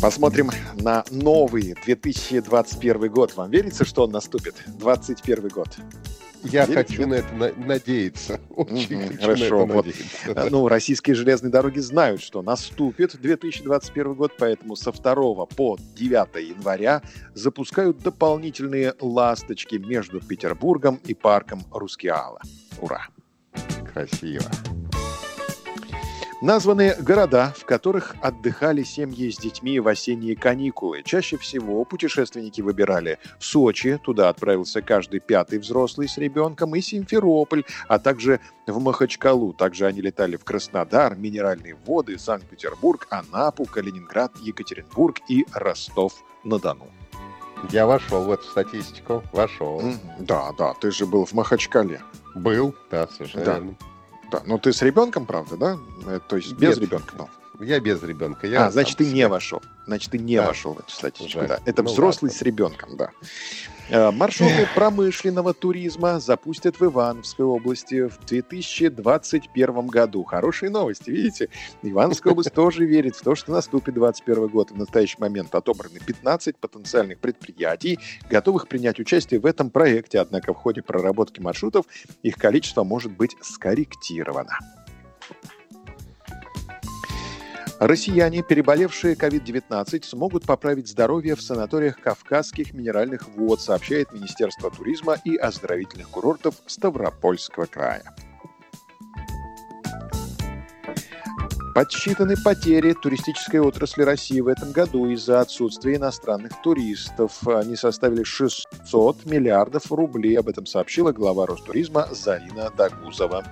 Посмотрим на новый 2021 год. Вам верится, что он наступит? 2021 год. Я Верите? хочу на это надеяться. Очень mm-hmm, хорошо. вот. надеяться. Ну, российские железные дороги знают, что наступит 2021 год, поэтому со 2 по 9 января запускают дополнительные ласточки между Петербургом и парком Рускеала. Ура! Красиво. Названы города, в которых отдыхали семьи с детьми в осенние каникулы. Чаще всего путешественники выбирали Сочи, туда отправился каждый пятый взрослый с ребенком, и Симферополь, а также в Махачкалу. Также они летали в Краснодар, Минеральные воды, Санкт-Петербург, Анапу, Калининград, Екатеринбург и Ростов-на-Дону. Я вошел в эту статистику, вошел. Да, да, ты же был в Махачкале. Был, да, совершенно да. Да, но ты с ребенком, правда, да? Э, то есть без Нет, ребенка? Ну. Я без ребенка. Я а, значит, ты не вошел. Значит, ты не да. вошел в эту статистику. Да. Это ну, взрослый ладно. с ребенком, да. Э, маршруты промышленного туризма запустят в Ивановской области в 2021 году. Хорошие новости, видите? Ивановская область тоже верит в то, что наступит 2021 год. В настоящий момент отобраны 15 потенциальных предприятий, готовых принять участие в этом проекте. Однако в ходе проработки маршрутов их количество может быть скорректировано. Россияне, переболевшие COVID-19, смогут поправить здоровье в санаториях Кавказских минеральных вод, сообщает Министерство туризма и оздоровительных курортов Ставропольского края. Подсчитаны потери туристической отрасли России в этом году из-за отсутствия иностранных туристов. Они составили 600 миллиардов рублей. Об этом сообщила глава Ростуризма Зарина Дагузова.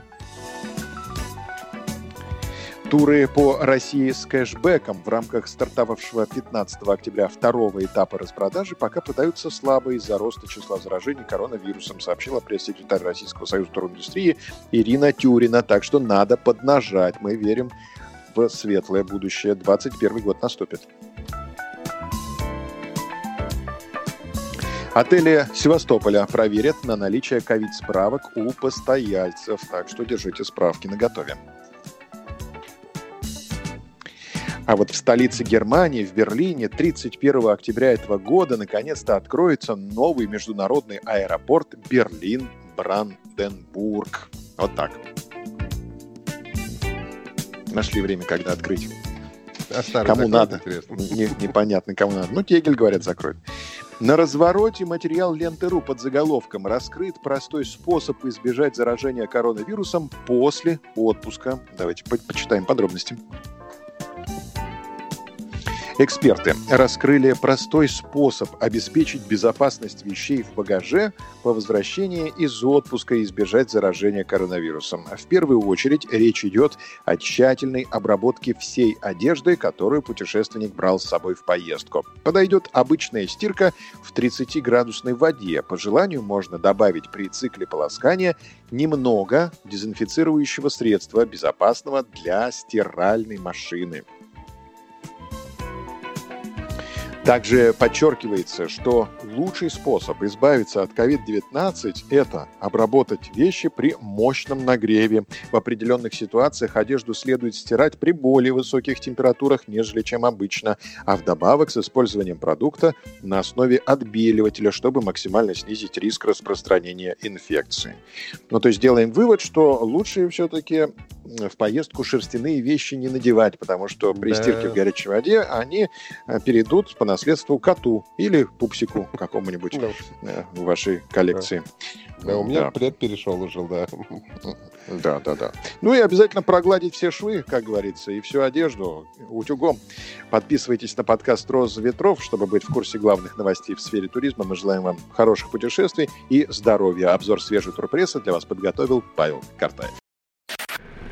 Туры по России с кэшбэком в рамках стартовавшего 15 октября второго этапа распродажи пока пытаются слабо из-за роста числа заражений коронавирусом, сообщила пресс-секретарь Российского союза туриндустрии Ирина Тюрина. Так что надо поднажать. Мы верим в светлое будущее. 21 год наступит. Отели Севастополя проверят на наличие ковид-справок у постояльцев, так что держите справки на готове. А вот в столице Германии, в Берлине, 31 октября этого года наконец-то откроется новый международный аэропорт Берлин-Бранденбург. Вот так. Нашли время, когда открыть. А кому надо? Не, непонятно, кому надо. Ну, Тегель, говорят, закроет. На развороте материал ленты.ру под заголовком «Раскрыт простой способ избежать заражения коронавирусом после отпуска». Давайте по почитаем подробности. Эксперты раскрыли простой способ обеспечить безопасность вещей в багаже по возвращении из отпуска и избежать заражения коронавирусом. В первую очередь речь идет о тщательной обработке всей одежды, которую путешественник брал с собой в поездку. Подойдет обычная стирка в 30-градусной воде. По желанию можно добавить при цикле полоскания немного дезинфицирующего средства, безопасного для стиральной машины. Также подчеркивается, что лучший способ избавиться от COVID-19 – это обработать вещи при мощном нагреве. В определенных ситуациях одежду следует стирать при более высоких температурах, нежели чем обычно, а вдобавок с использованием продукта на основе отбеливателя, чтобы максимально снизить риск распространения инфекции. Ну, то есть делаем вывод, что лучше все-таки в поездку шерстяные вещи не надевать, потому что при да. стирке в горячей воде они э, перейдут по наследству коту или пупсику какому-нибудь да. Э, в вашей коллекции. Да, да у меня да. пред перешел уже, да. Да, да, да. Ну и обязательно прогладить все швы, как говорится, и всю одежду утюгом. Подписывайтесь на подкаст «Роза ветров», чтобы быть в курсе главных новостей в сфере туризма. Мы желаем вам хороших путешествий и здоровья. Обзор свежей турпрессы для вас подготовил Павел Картаев.